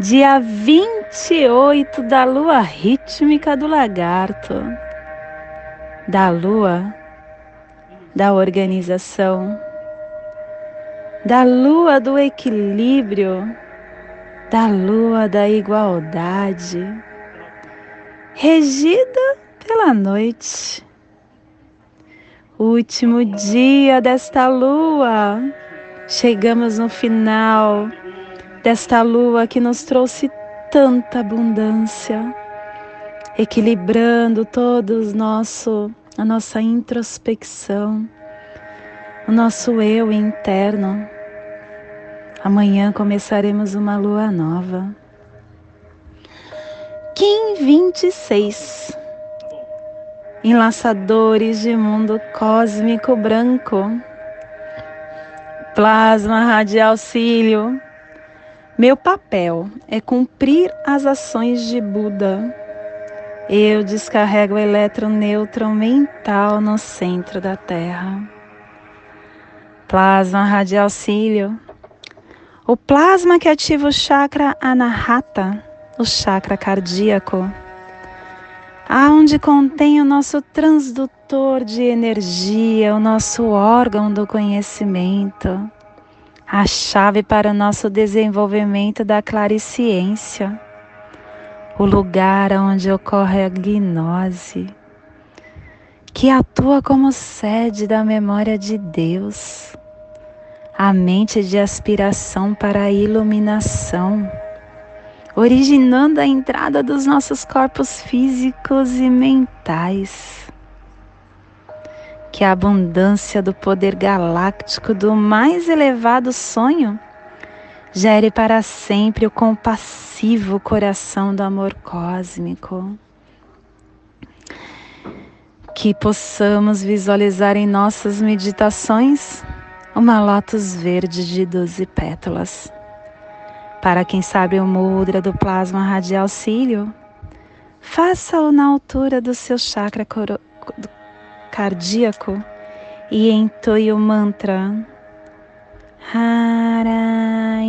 dia 28 da lua rítmica do lagarto, da lua da organização, da lua do equilíbrio, da lua da igualdade, regida pela noite. Último dia desta lua, chegamos no final desta lua que nos trouxe tanta abundância, equilibrando todos nosso a nossa introspecção, o nosso eu interno. Amanhã começaremos uma lua nova. Kim 26 Enlaçadores de mundo cósmico branco Plasma radial cílio meu papel é cumprir as ações de Buda. Eu descarrego o eletronêutron mental no centro da Terra. Plasma radial cílio. O plasma que ativa o chakra anahata, o chakra cardíaco, aonde contém o nosso transdutor de energia, o nosso órgão do conhecimento a chave para o nosso desenvolvimento da clariciência, o lugar onde ocorre a gnose, que atua como sede da memória de Deus, a mente de aspiração para a iluminação, originando a entrada dos nossos corpos físicos e mentais que a abundância do poder galáctico do mais elevado sonho gere para sempre o compassivo coração do amor cósmico. Que possamos visualizar em nossas meditações uma lótus verde de doze pétalas. Para quem sabe o mudra do plasma radial cílio, faça-o na altura do seu chakra cardíaco e entoie o mantra Harai.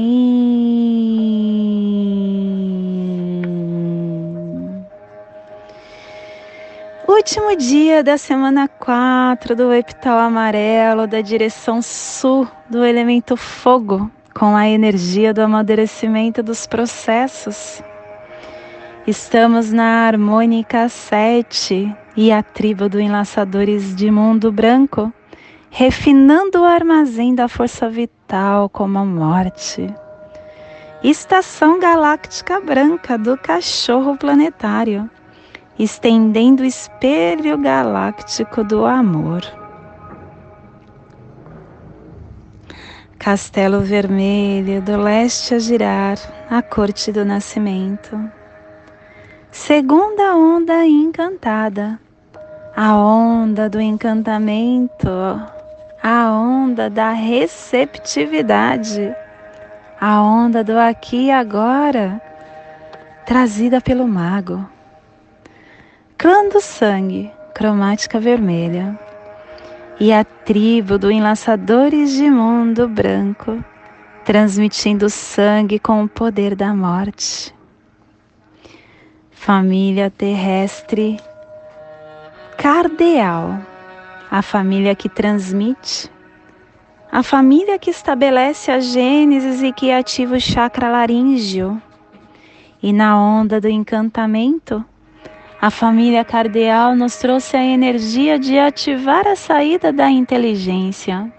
Último dia da semana 4 do epital amarelo da direção sul do elemento fogo, com a energia do amadurecimento dos processos. Estamos na harmônica 7 e a tribo do Enlaçadores de Mundo Branco, refinando o armazém da força vital como a morte. Estação Galáctica Branca do Cachorro Planetário, estendendo o espelho galáctico do amor. Castelo Vermelho do leste a girar, a corte do nascimento Segunda onda encantada, a onda do encantamento, a onda da receptividade, a onda do aqui e agora, trazida pelo mago. Clã do sangue, cromática vermelha, e a tribo do enlaçadores de mundo branco, transmitindo sangue com o poder da morte família terrestre cardeal, a família que transmite, a família que estabelece a gênesis e que ativa o chakra laríngeo. E na onda do encantamento, a família cardeal nos trouxe a energia de ativar a saída da inteligência,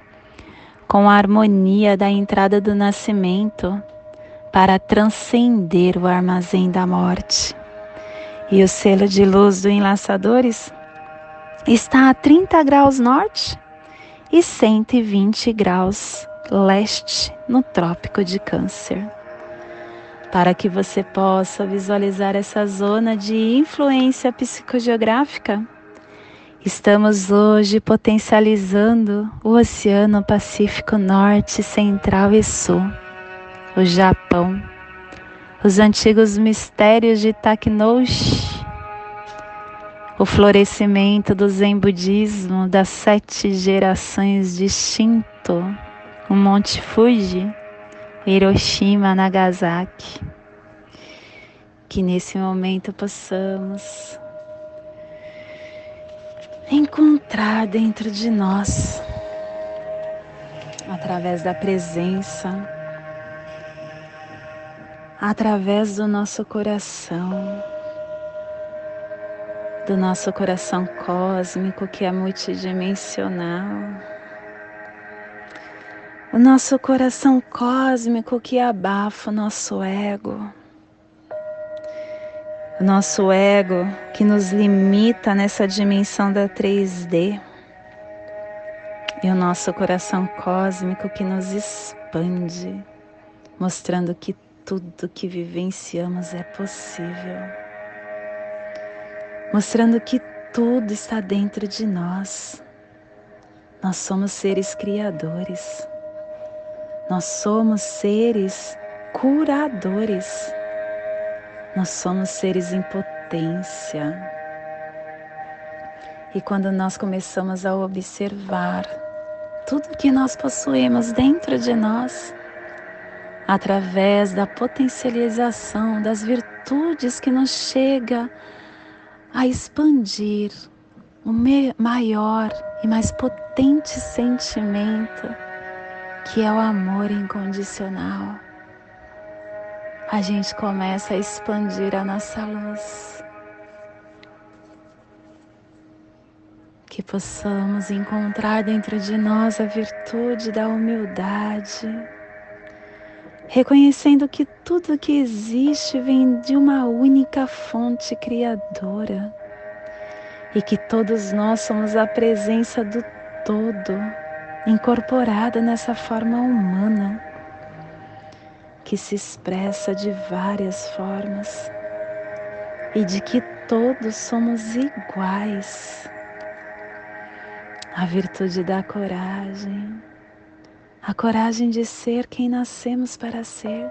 com a harmonia da entrada do nascimento, para transcender o armazém da morte. E o selo de luz do Enlaçadores está a 30 graus norte e 120 graus leste no Trópico de Câncer. para que você possa visualizar essa zona de influência psicogeográfica. Estamos hoje potencializando o Oceano Pacífico Norte, Central e Sul, o Japão, os antigos mistérios de Taknoshi, o florescimento do Zen Budismo das sete gerações de Shinto, o Monte Fuji, Hiroshima, Nagasaki. Que nesse momento possamos encontrar dentro de nós, através da presença, através do nosso coração, do nosso coração cósmico que é multidimensional. O nosso coração cósmico que abafa o nosso ego, o nosso ego que nos limita nessa dimensão da 3D, e o nosso coração cósmico que nos expande, mostrando que tudo que vivenciamos é possível, mostrando que tudo está dentro de nós. Nós somos seres criadores. Nós somos seres curadores. Nós somos seres em potência. E quando nós começamos a observar tudo que nós possuímos dentro de nós, através da potencialização das virtudes que nos chega a expandir o maior e mais potente sentimento que é o amor incondicional, a gente começa a expandir a nossa luz. Que possamos encontrar dentro de nós a virtude da humildade, reconhecendo que tudo que existe vem de uma única fonte criadora e que todos nós somos a presença do todo incorporada nessa forma humana que se expressa de várias formas e de que todos somos iguais. A virtude da coragem, a coragem de ser quem nascemos para ser,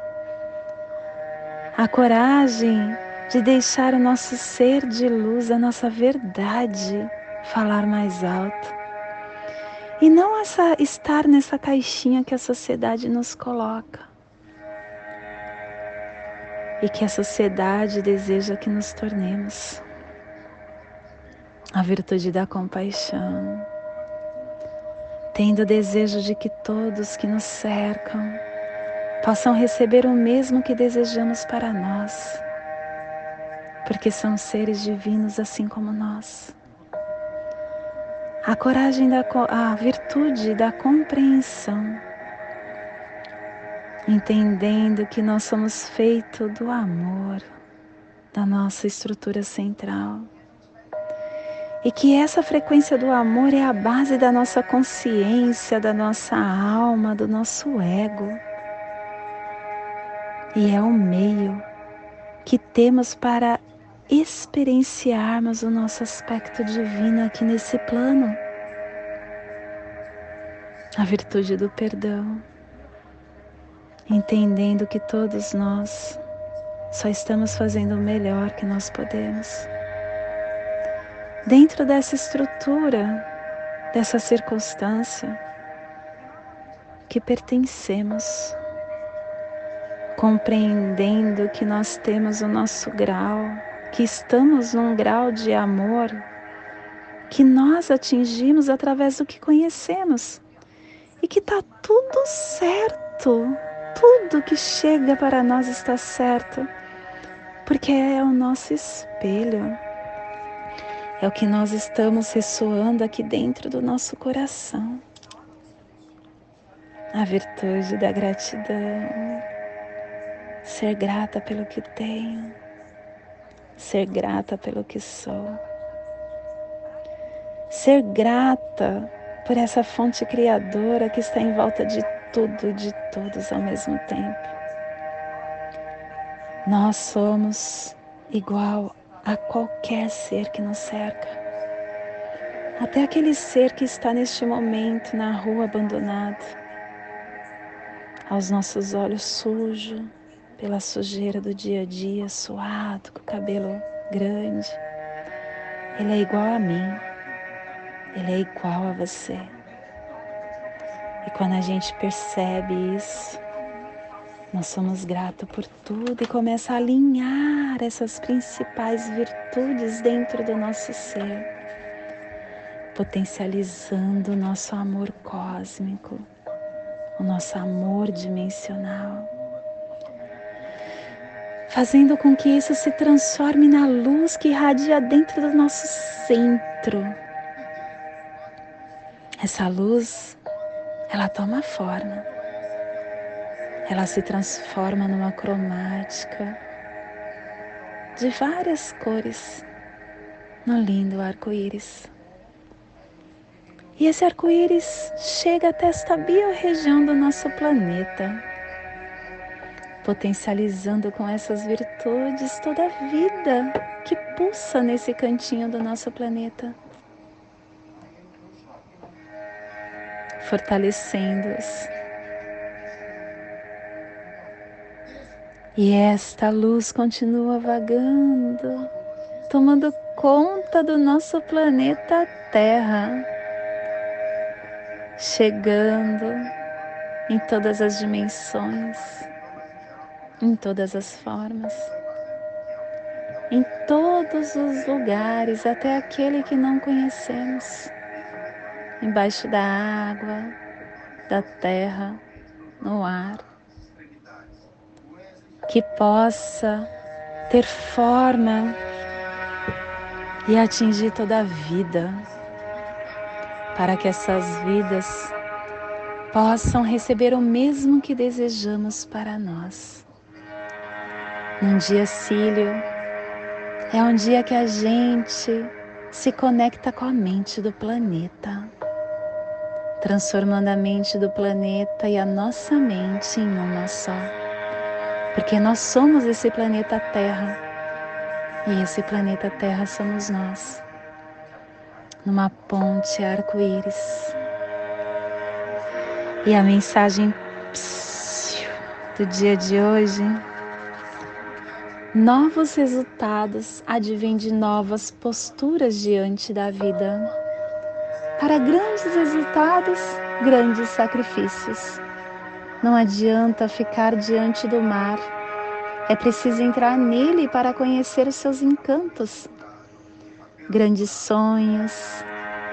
a coragem de deixar o nosso ser de luz, a nossa verdade falar mais alto e não essa, estar nessa caixinha que a sociedade nos coloca. E que a sociedade deseja que nos tornemos. A virtude da compaixão. Tendo o desejo de que todos que nos cercam possam receber o mesmo que desejamos para nós. Porque são seres divinos assim como nós a coragem da a virtude da compreensão, entendendo que nós somos feitos do amor da nossa estrutura central. E que essa frequência do amor é a base da nossa consciência, da nossa alma, do nosso ego. E é o meio que temos para experienciarmos o nosso aspecto divino aqui nesse plano. A virtude do perdão, entendendo que todos nós só estamos fazendo o melhor que nós podemos. Dentro dessa estrutura, dessa circunstância que pertencemos, compreendendo que nós temos o nosso grau que estamos num grau de amor que nós atingimos através do que conhecemos e que está tudo certo, tudo que chega para nós está certo, porque é o nosso espelho, é o que nós estamos ressoando aqui dentro do nosso coração. A virtude da gratidão, ser grata pelo que tenho ser grata pelo que sou, ser grata por essa fonte criadora que está em volta de tudo e de todos ao mesmo tempo. Nós somos igual a qualquer ser que nos cerca. Até aquele ser que está neste momento na rua abandonado, aos nossos olhos sujo pela sujeira do dia a dia, suado, com o cabelo grande. Ele é igual a mim, ele é igual a você. E quando a gente percebe isso, nós somos gratos por tudo e começa a alinhar essas principais virtudes dentro do nosso ser, potencializando o nosso amor cósmico, o nosso amor dimensional, fazendo com que isso se transforme na luz que irradia dentro do nosso centro. Essa luz, ela toma forma ela se transforma numa cromática de várias cores no lindo arco-íris. E esse arco-íris chega até esta biorregião do nosso planeta, potencializando com essas virtudes toda a vida que pulsa nesse cantinho do nosso planeta, fortalecendo-os E esta luz continua vagando, tomando conta do nosso planeta Terra, chegando em todas as dimensões, em todas as formas, em todos os lugares, até aquele que não conhecemos, embaixo da água, da terra, no ar que possa ter forma e atingir toda a vida, para que essas vidas possam receber o mesmo que desejamos para nós. Num dia cílio, é um dia que a gente se conecta com a mente do planeta, transformando a mente do planeta e a nossa mente em uma só porque nós somos esse planeta Terra e esse planeta Terra somos nós, numa ponte arco-íris. E a mensagem do dia de hoje: novos resultados advêm de novas posturas diante da vida. Para grandes resultados, grandes sacrifícios. Não adianta ficar diante do mar. É preciso entrar nele para conhecer os seus encantos. Grandes sonhos,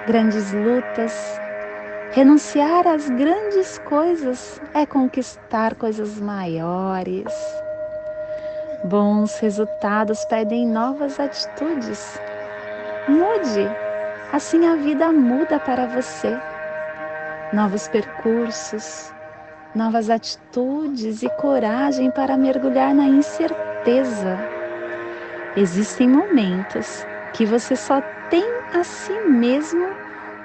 grandes lutas. Renunciar às grandes coisas é conquistar coisas maiores. Bons resultados pedem novas atitudes. Mude, assim a vida muda para você. Novos percursos, novas atitudes e coragem para mergulhar na incerteza. Existem momentos que você só tem a si mesmo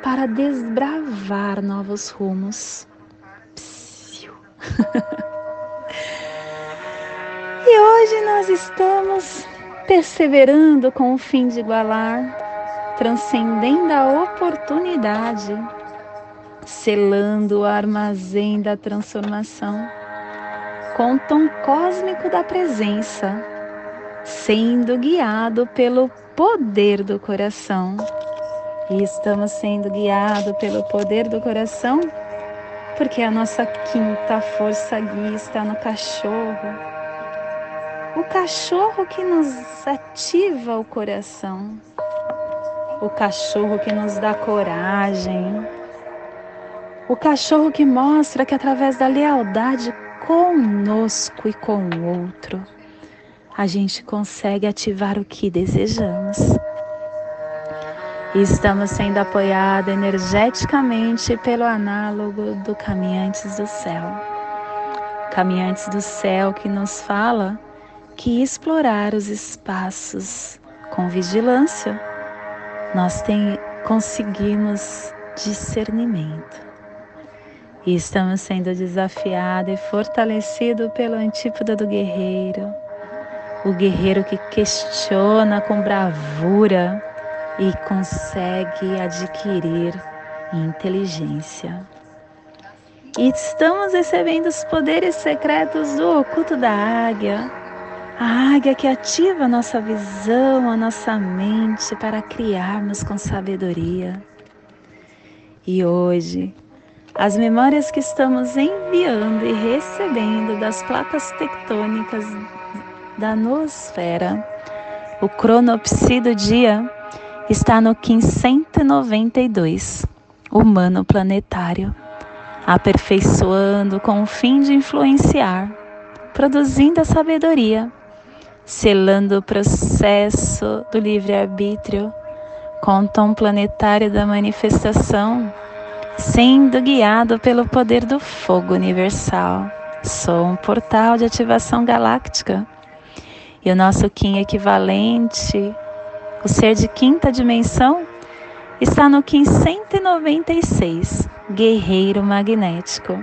para desbravar novos rumos. e hoje nós estamos perseverando com o fim de igualar, transcendendo a oportunidade selando o armazém da transformação com o tom cósmico da presença, sendo guiado pelo poder do coração. E estamos sendo guiados pelo poder do coração porque a nossa quinta força guia está no cachorro. O cachorro que nos ativa o coração. O cachorro que nos dá coragem o cachorro que mostra que através da lealdade conosco e com o outro, a gente consegue ativar o que desejamos. Estamos sendo apoiados energeticamente pelo análogo do Caminhantes do Céu. Caminhantes do Céu que nos fala que explorar os espaços com vigilância, nós tem, conseguimos discernimento e estamos sendo desafiados e fortalecidos pelo antípoda do guerreiro, o guerreiro que questiona com bravura e consegue adquirir inteligência. E estamos recebendo os poderes secretos do oculto da águia. A águia que ativa a nossa visão, a nossa mente para criarmos com sabedoria. E hoje, as memórias que estamos enviando e recebendo das placas tectônicas da noosfera, o cronopsi do dia está no 592, humano planetário, aperfeiçoando com o fim de influenciar, produzindo a sabedoria, selando o processo do livre-arbítrio com o tom planetário da manifestação sendo guiado pelo poder do fogo universal. Sou um portal de ativação galáctica. E o nosso Kim equivalente, o ser de quinta dimensão, está no Kim 196, guerreiro magnético.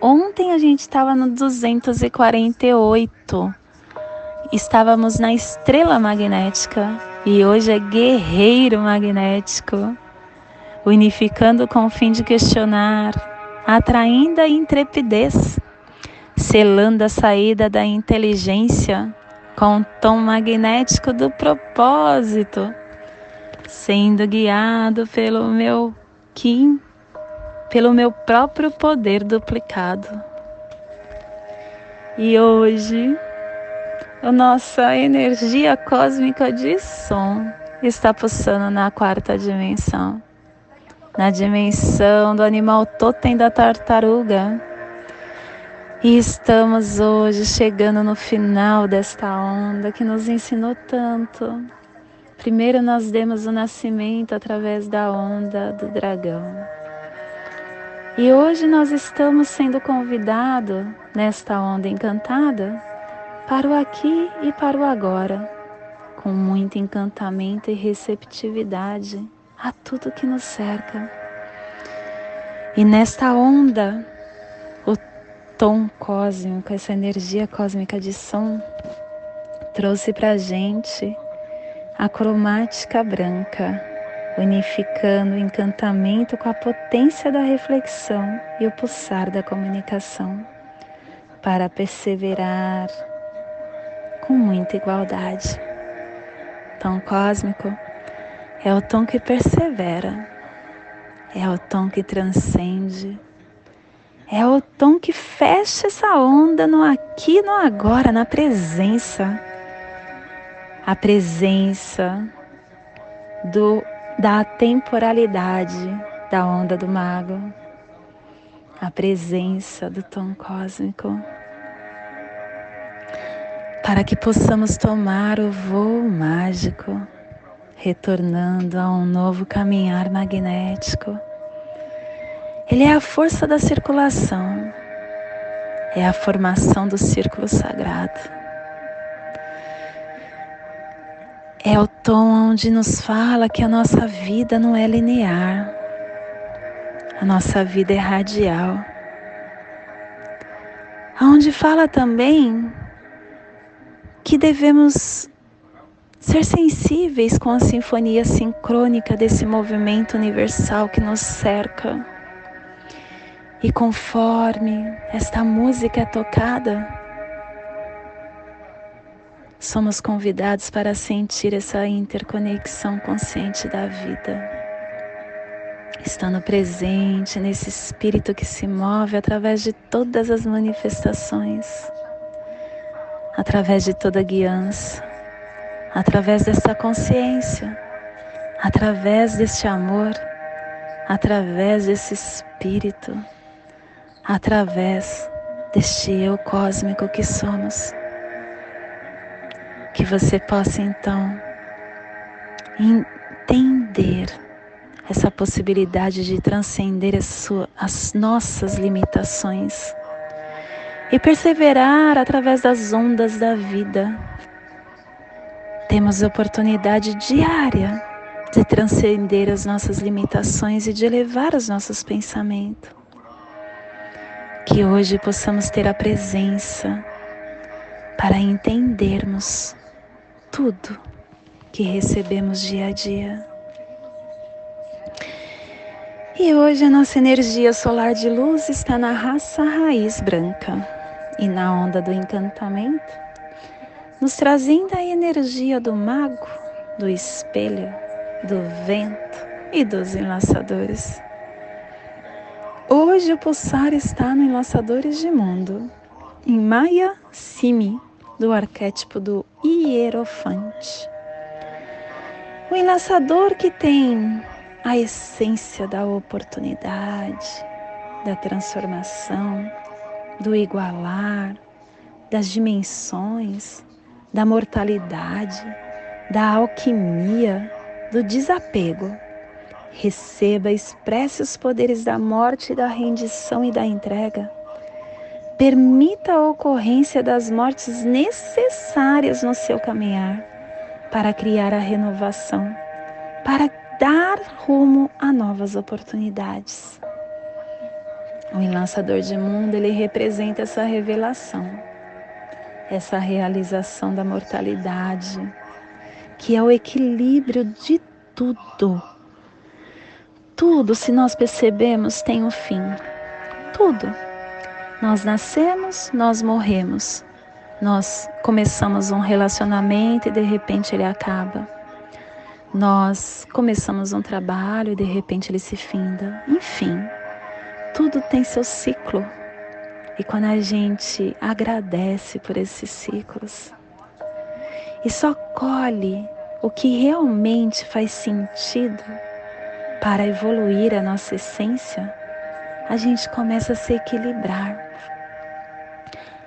Ontem a gente estava no 248, estávamos na estrela magnética e hoje é guerreiro magnético unificando com o fim de questionar, atraindo a intrepidez, selando a saída da inteligência com o tom magnético do propósito, sendo guiado pelo meu Kim, pelo meu próprio poder duplicado. E hoje, a nossa energia cósmica de som está pulsando na quarta dimensão na dimensão do animal totem da tartaruga. E estamos hoje chegando no final desta onda que nos ensinou tanto. Primeiro nós demos o nascimento através da onda do dragão. E hoje nós estamos sendo convidados nesta onda encantada para o aqui e para o agora, com muito encantamento e receptividade a tudo que nos cerca. E nesta onda, o tom cósmico, essa energia cósmica de som, trouxe para a gente a cromática branca, unificando o encantamento com a potência da reflexão e o pulsar da comunicação, para perseverar com muita igualdade. Tom cósmico é o tom que persevera, é o tom que transcende, é o tom que fecha essa onda no aqui, no agora, na presença. A presença do, da temporalidade da onda do mago, a presença do tom cósmico, para que possamos tomar o voo mágico retornando a um novo caminhar magnético. Ele é a força da circulação, é a formação do círculo sagrado. É o tom onde nos fala que a nossa vida não é linear, a nossa vida é radial. Onde fala também que devemos ser sensíveis com a sinfonia sincrônica desse movimento universal que nos cerca. E conforme esta música é tocada, somos convidados para sentir essa interconexão consciente da vida. Estando presente nesse espírito que se move através de todas as manifestações, através de toda guiança através dessa consciência, através deste amor, através desse espírito, através deste eu cósmico que somos. Que você possa então entender essa possibilidade de transcender as, as nossas limitações e perseverar através das ondas da vida temos oportunidade diária de transcender as nossas limitações e de elevar os nossos pensamentos. Que hoje possamos ter a presença para entendermos tudo que recebemos dia a dia. E hoje a nossa energia solar de luz está na raça raiz branca e na onda do encantamento, nos trazendo a energia do mago, do espelho, do vento e dos enlaçadores. Hoje o pulsar está no Enlaçadores de Mundo, em Maya Simi, do arquétipo do Hierofante. O enlaçador que tem a essência da oportunidade, da transformação, do igualar, das dimensões, da mortalidade, da alquimia, do desapego Receba, expresse os poderes da morte, da rendição e da entrega. Permita a ocorrência das mortes necessárias no seu caminhar para criar a renovação, para dar rumo a novas oportunidades. O enlaçador de mundo, ele representa essa revelação, essa realização da mortalidade, que é o equilíbrio de tudo tudo, se nós percebemos, tem um fim. Tudo. Nós nascemos, nós morremos. Nós começamos um relacionamento e de repente ele acaba. Nós começamos um trabalho e de repente ele se finda. Enfim, tudo tem seu ciclo. E quando a gente agradece por esses ciclos e só colhe o que realmente faz sentido para evoluir a nossa essência, a gente começa a se equilibrar.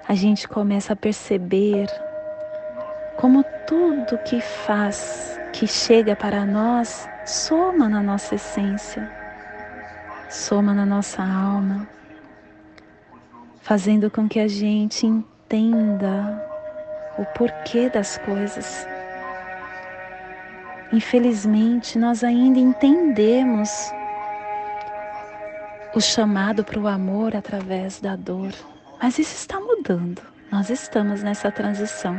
A gente começa a perceber como tudo que faz, que chega para nós, soma na nossa essência, soma na nossa alma, fazendo com que a gente entenda o porquê das coisas Infelizmente, nós ainda entendemos o chamado para o amor através da dor, mas isso está mudando. Nós estamos nessa transição.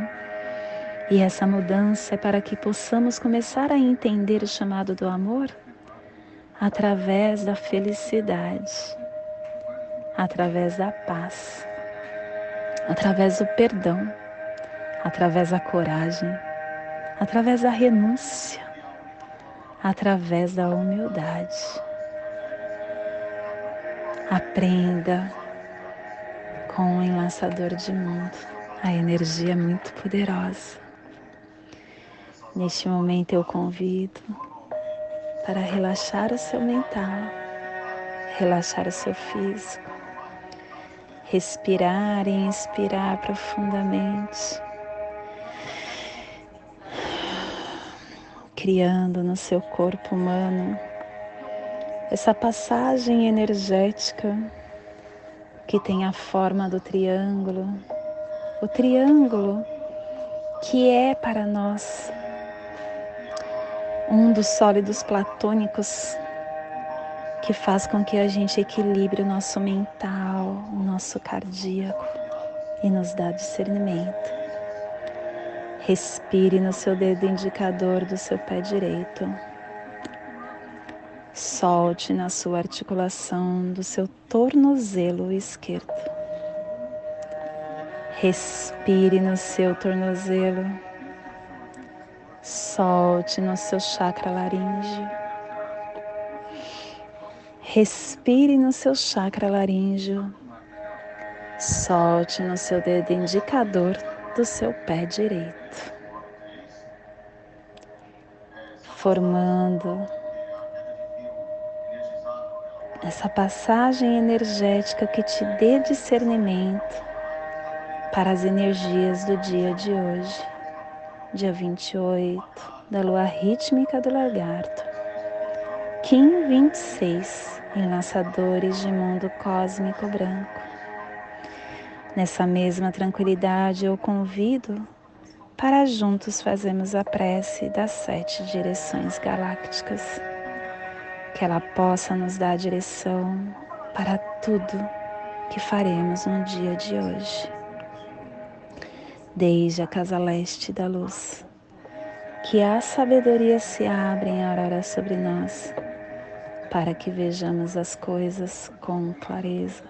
E essa mudança é para que possamos começar a entender o chamado do amor através da felicidade, através da paz, através do perdão, através da coragem através da renúncia, através da humildade. Aprenda com o enlaçador de mundo. A energia é muito poderosa. Neste momento eu convido para relaxar o seu mental, relaxar o seu físico, respirar e inspirar profundamente criando no seu corpo humano essa passagem energética que tem a forma do triângulo, o triângulo que é para nós um dos sólidos platônicos que faz com que a gente equilibre o nosso mental, nosso cardíaco e nos dá discernimento. Respire no seu dedo indicador do seu pé direito. Solte na sua articulação do seu tornozelo esquerdo. Respire no seu tornozelo. Solte no seu chakra laríngeo. Respire no seu chakra laríngeo. Solte no seu dedo indicador do seu pé direito, formando essa passagem energética que te dê discernimento para as energias do dia de hoje, dia 28 da lua rítmica do lagarto, Kim 26, enlaçadores de mundo cósmico branco. Nessa mesma tranquilidade, eu convido para juntos fazermos a prece das sete direções galácticas, que ela possa nos dar direção para tudo que faremos no dia de hoje. desde a casa leste da luz. Que a sabedoria se abra em aurora sobre nós, para que vejamos as coisas com clareza.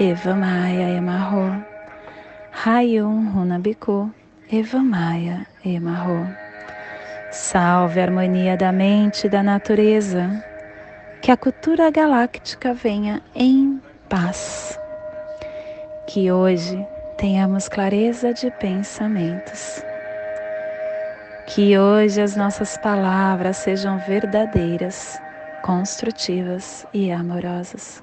Eva Maia Emarro. Rayon Runabiku, Eva Maia Emarro. Salve a harmonia da mente e da natureza. Que a cultura galáctica venha em paz. Que hoje tenhamos clareza de pensamentos. Que hoje as nossas palavras sejam verdadeiras, construtivas e amorosas.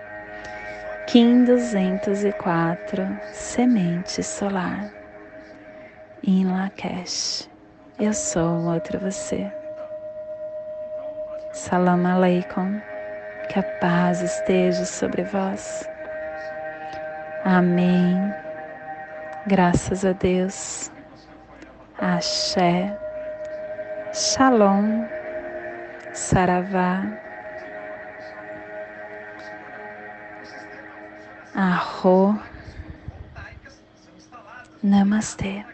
Kim 204 Semente Solar. Em Lakesh. Eu sou um outro você. Salam Aleikum. Que a paz esteja sobre vós. Amém. Graças a Deus. Axé. Shalom. Saravá. Arro. Namastê.